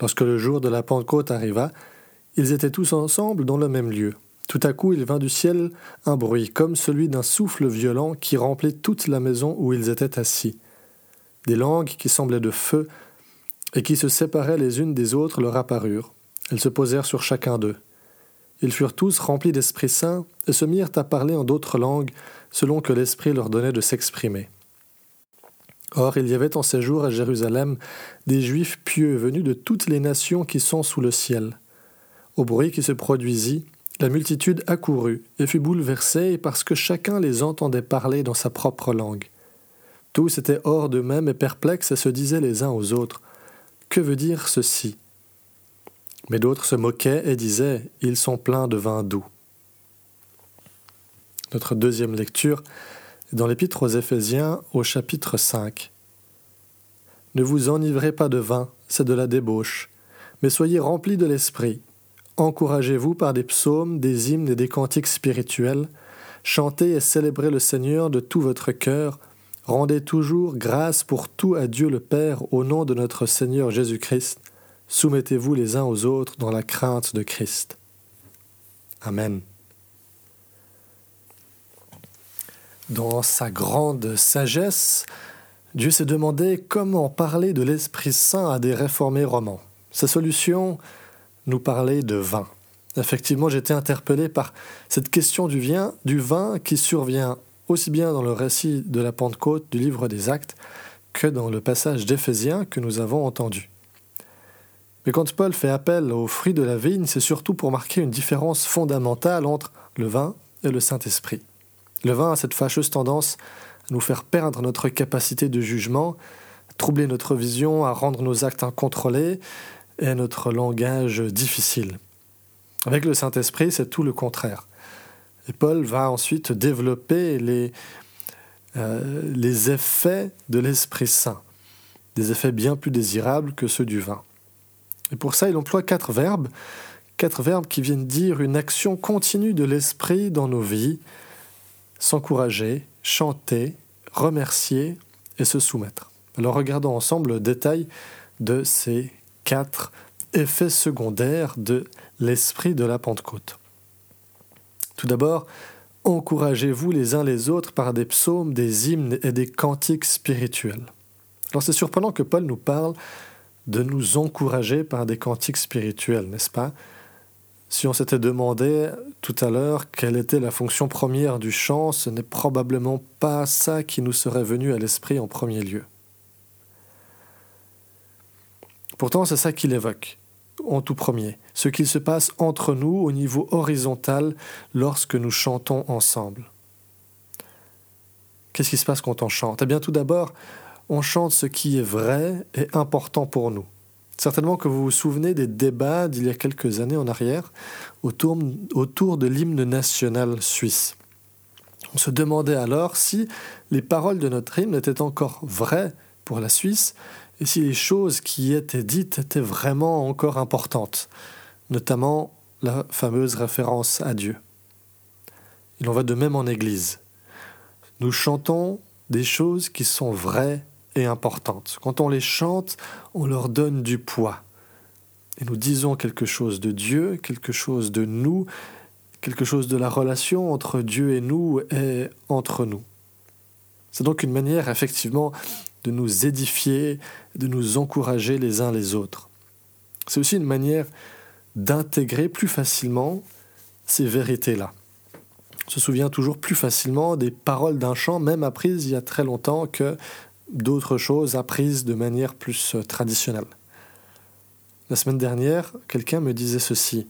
Lorsque le jour de la Pentecôte arriva, ils étaient tous ensemble dans le même lieu. Tout à coup il vint du ciel un bruit comme celui d'un souffle violent qui remplit toute la maison où ils étaient assis. Des langues qui semblaient de feu et qui se séparaient les unes des autres leur apparurent. Elles se posèrent sur chacun d'eux. Ils furent tous remplis d'Esprit Saint et se mirent à parler en d'autres langues selon que l'Esprit leur donnait de s'exprimer. Or il y avait en ces jours à Jérusalem des Juifs pieux venus de toutes les nations qui sont sous le ciel. Au bruit qui se produisit, la multitude accourut et fut bouleversée parce que chacun les entendait parler dans sa propre langue. Tous étaient hors d'eux-mêmes et perplexes et se disaient les uns aux autres Que veut dire ceci? Mais d'autres se moquaient et disaient Ils sont pleins de vin doux. Notre deuxième lecture dans l'Épître aux Éphésiens au chapitre 5. Ne vous enivrez pas de vin, c'est de la débauche, mais soyez remplis de l'Esprit. Encouragez-vous par des psaumes, des hymnes et des cantiques spirituels. Chantez et célébrez le Seigneur de tout votre cœur. Rendez toujours grâce pour tout à Dieu le Père au nom de notre Seigneur Jésus-Christ. Soumettez-vous les uns aux autres dans la crainte de Christ. Amen. Dans sa grande sagesse, Dieu s'est demandé comment parler de l'Esprit Saint à des réformés romans. Sa solution, nous parler de vin. Effectivement, j'étais interpellé par cette question du vin, du vin qui survient aussi bien dans le récit de la Pentecôte du livre des Actes que dans le passage d'Éphésiens que nous avons entendu. Mais quand Paul fait appel aux fruits de la vigne, c'est surtout pour marquer une différence fondamentale entre le vin et le Saint-Esprit. Le vin a cette fâcheuse tendance à nous faire perdre notre capacité de jugement, à troubler notre vision, à rendre nos actes incontrôlés et notre langage difficile. Avec le Saint-Esprit, c'est tout le contraire. Et Paul va ensuite développer les, euh, les effets de l'Esprit Saint, des effets bien plus désirables que ceux du vin. Et pour ça, il emploie quatre verbes, quatre verbes qui viennent dire une action continue de l'Esprit dans nos vies, s'encourager, chanter, remercier et se soumettre. Alors regardons ensemble le détail de ces quatre effets secondaires de l'esprit de la Pentecôte. Tout d'abord, encouragez-vous les uns les autres par des psaumes, des hymnes et des cantiques spirituels. Alors c'est surprenant que Paul nous parle de nous encourager par des cantiques spirituels, n'est-ce pas? Si on s'était demandé tout à l'heure quelle était la fonction première du chant, ce n'est probablement pas ça qui nous serait venu à l'esprit en premier lieu. Pourtant, c'est ça qu'il évoque en tout premier, ce qu'il se passe entre nous au niveau horizontal lorsque nous chantons ensemble. Qu'est-ce qui se passe quand on chante? Eh bien, tout d'abord, on chante ce qui est vrai et important pour nous. Certainement que vous vous souvenez des débats d'il y a quelques années en arrière autour, autour de l'hymne national suisse. On se demandait alors si les paroles de notre hymne étaient encore vraies pour la Suisse et si les choses qui y étaient dites étaient vraiment encore importantes, notamment la fameuse référence à Dieu. Il en va de même en Église. Nous chantons des choses qui sont vraies et importantes. Quand on les chante, on leur donne du poids. Et nous disons quelque chose de Dieu, quelque chose de nous, quelque chose de la relation entre Dieu et nous et entre nous. C'est donc une manière effectivement de nous édifier, de nous encourager les uns les autres. C'est aussi une manière d'intégrer plus facilement ces vérités-là. On se souvient toujours plus facilement des paroles d'un chant, même apprises il y a très longtemps, que d'autres choses apprises de manière plus euh, traditionnelle. La semaine dernière, quelqu'un me disait ceci.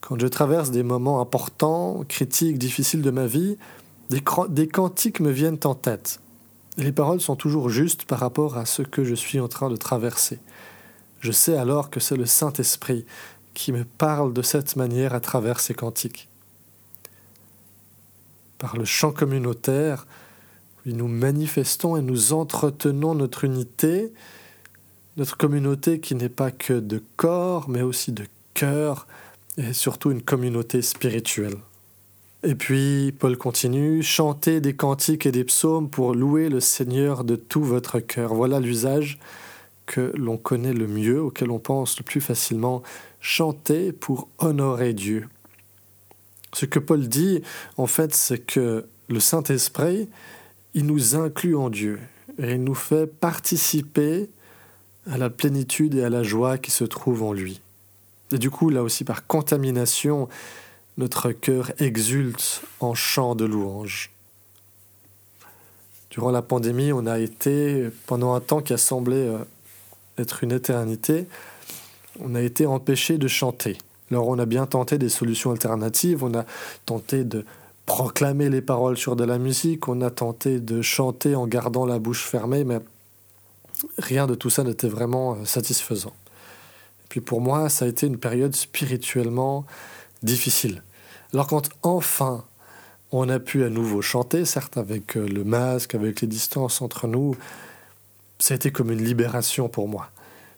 Quand je traverse des moments importants, critiques, difficiles de ma vie, des, des cantiques me viennent en tête. les paroles sont toujours justes par rapport à ce que je suis en train de traverser. Je sais alors que c'est le Saint-Esprit qui me parle de cette manière à travers ces cantiques. Par le chant communautaire, nous manifestons et nous entretenons notre unité, notre communauté qui n'est pas que de corps, mais aussi de cœur, et surtout une communauté spirituelle. Et puis, Paul continue, chantez des cantiques et des psaumes pour louer le Seigneur de tout votre cœur. Voilà l'usage que l'on connaît le mieux, auquel on pense le plus facilement, chanter pour honorer Dieu. Ce que Paul dit, en fait, c'est que le Saint-Esprit, il nous inclut en Dieu et il nous fait participer à la plénitude et à la joie qui se trouvent en lui. Et du coup, là aussi, par contamination, notre cœur exulte en chant de louange. Durant la pandémie, on a été, pendant un temps qui a semblé euh, être une éternité, on a été empêché de chanter. Alors on a bien tenté des solutions alternatives, on a tenté de proclamer les paroles sur de la musique, on a tenté de chanter en gardant la bouche fermée, mais rien de tout ça n'était vraiment euh, satisfaisant. Et puis pour moi, ça a été une période spirituellement difficile. Alors quand enfin on a pu à nouveau chanter, certes avec euh, le masque, avec les distances entre nous, ça a été comme une libération pour moi.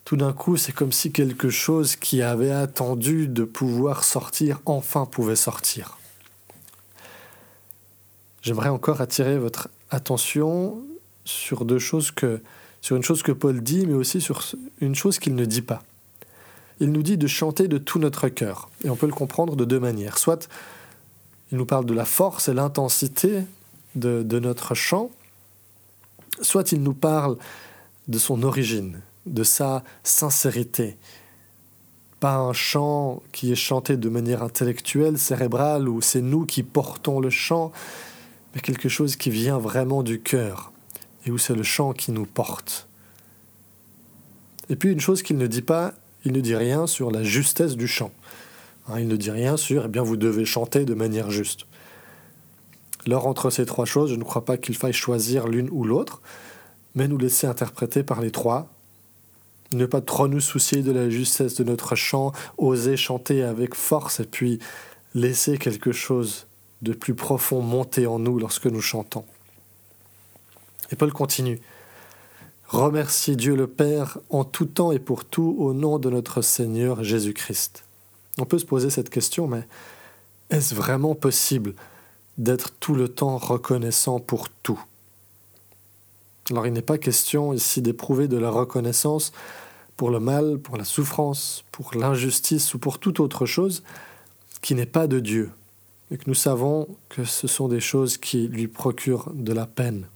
Tout d'un coup, c'est comme si quelque chose qui avait attendu de pouvoir sortir enfin pouvait sortir. J'aimerais encore attirer votre attention sur deux choses que sur une chose que Paul dit, mais aussi sur une chose qu'il ne dit pas. Il nous dit de chanter de tout notre cœur, et on peut le comprendre de deux manières. Soit il nous parle de la force et l'intensité de, de notre chant, soit il nous parle de son origine, de sa sincérité. Pas un chant qui est chanté de manière intellectuelle, cérébrale, où c'est nous qui portons le chant, mais quelque chose qui vient vraiment du cœur, et où c'est le chant qui nous porte. Et puis une chose qu'il ne dit pas, il ne dit rien sur la justesse du chant. Hein, il ne dit rien sur, eh bien, vous devez chanter de manière juste. Alors entre ces trois choses, je ne crois pas qu'il faille choisir l'une ou l'autre, mais nous laisser interpréter par les trois. Ne pas trop nous soucier de la justesse de notre chant, oser chanter avec force et puis laisser quelque chose de plus profond monter en nous lorsque nous chantons. Et Paul continue. Remerciez Dieu le Père en tout temps et pour tout au nom de notre Seigneur Jésus-Christ. On peut se poser cette question, mais est-ce vraiment possible d'être tout le temps reconnaissant pour tout? Alors il n'est pas question ici d'éprouver de la reconnaissance pour le mal, pour la souffrance, pour l'injustice ou pour toute autre chose qui n'est pas de Dieu, et que nous savons que ce sont des choses qui lui procurent de la peine.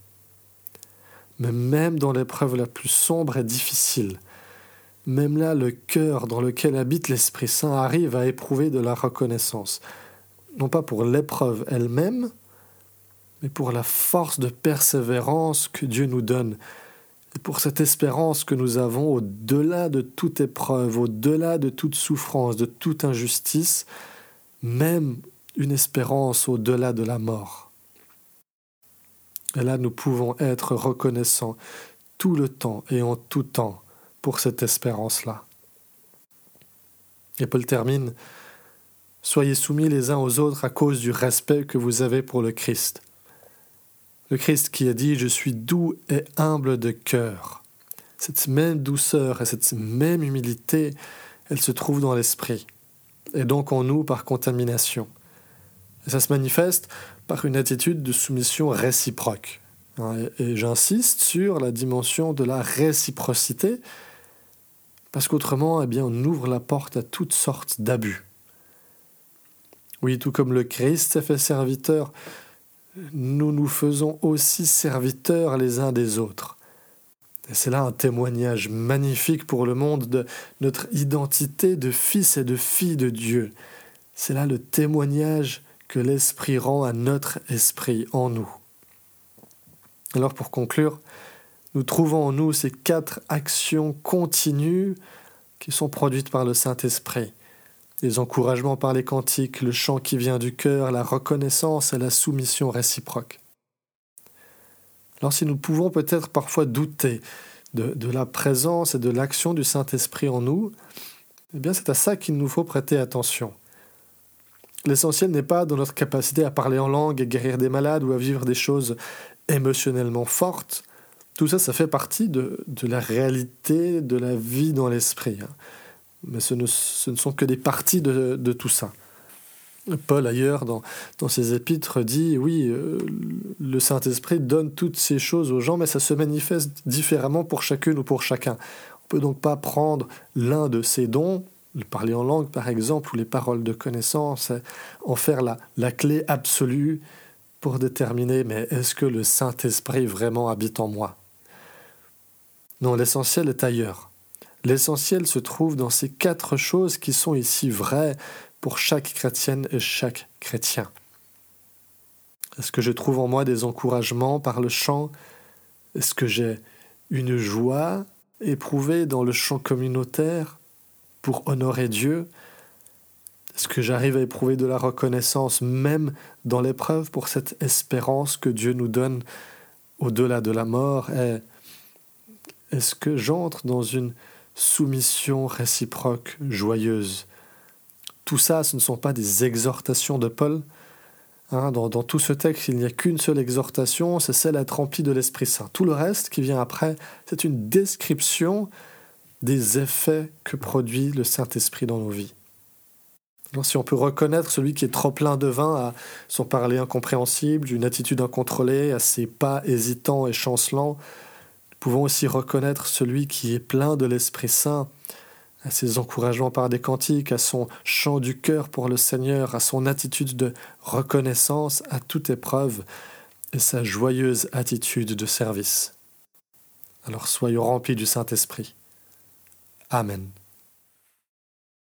Mais même dans l'épreuve la plus sombre et difficile, même là, le cœur dans lequel habite l'Esprit Saint arrive à éprouver de la reconnaissance, non pas pour l'épreuve elle-même, mais pour la force de persévérance que Dieu nous donne, et pour cette espérance que nous avons au-delà de toute épreuve, au-delà de toute souffrance, de toute injustice, même une espérance au-delà de la mort. Et là, nous pouvons être reconnaissants tout le temps et en tout temps pour cette espérance-là. Et Paul termine Soyez soumis les uns aux autres à cause du respect que vous avez pour le Christ. Le Christ qui a dit Je suis doux et humble de cœur. Cette même douceur et cette même humilité, elle se trouve dans l'esprit, et donc en nous par contamination. Et ça se manifeste par une attitude de soumission réciproque. Hein, et j'insiste sur la dimension de la réciprocité, parce qu'autrement, eh bien, on ouvre la porte à toutes sortes d'abus. Oui, tout comme le Christ s'est fait serviteur, nous nous faisons aussi serviteurs les uns des autres. Et c'est là un témoignage magnifique pour le monde de notre identité de fils et de filles de Dieu. C'est là le témoignage que l'Esprit rend à notre esprit en nous. Alors pour conclure, nous trouvons en nous ces quatre actions continues qui sont produites par le Saint-Esprit. Les encouragements par les cantiques, le chant qui vient du cœur, la reconnaissance et la soumission réciproque. Alors si nous pouvons peut-être parfois douter de, la présence et de l'action du Saint-Esprit en nous, eh bien c'est à ça qu'il nous faut prêter attention. L'essentiel n'est pas dans notre capacité à parler en langue, à guérir des malades ou à vivre des choses émotionnellement fortes. Tout ça, ça fait partie de, la réalité de la vie dans l'esprit. Hein. Mais ce ne, sont que des parties de, tout ça. Paul, ailleurs, dans, ses épîtres, dit, oui, euh, le Saint-Esprit donne toutes ces choses aux gens, mais ça se manifeste différemment pour chacune ou pour chacun. On ne peut donc pas prendre l'un de ces dons le parler en langue par exemple, ou les paroles de connaissance, en faire la, la clé absolue pour déterminer mais est-ce que le Saint-Esprit vraiment habite en moi? Non, l'essentiel est ailleurs. L'essentiel se trouve dans ces quatre choses qui sont ici vraies pour chaque chrétienne et chaque chrétien. Est-ce que je trouve en moi des encouragements par le chant? Est-ce que j'ai une joie éprouvée dans le chant communautaire? Pour honorer Dieu Est-ce que j'arrive à éprouver de la reconnaissance même dans l'épreuve pour cette espérance que Dieu nous donne au-delà de la mort? Est-ce que j'entre dans une soumission réciproque joyeuse? Tout ça, ce ne sont pas des exhortations de Paul. Hein, dans, dans, tout ce texte, il n'y a qu'une seule exhortation, c'est celle à être de l'Esprit Saint. Tout le reste qui vient après, c'est une description des effets que produit le Saint-Esprit dans nos vies. Si on peut reconnaître celui qui est trop plein de vin à son parler incompréhensible, d'une attitude incontrôlée, à ses pas hésitants et chancelants, nous pouvons aussi reconnaître celui qui est plein de l'Esprit Saint, à ses encouragements par des cantiques, à son chant du cœur pour le Seigneur, à son attitude de reconnaissance à toute épreuve et sa joyeuse attitude de service. Alors soyons remplis du Saint-Esprit. Amen.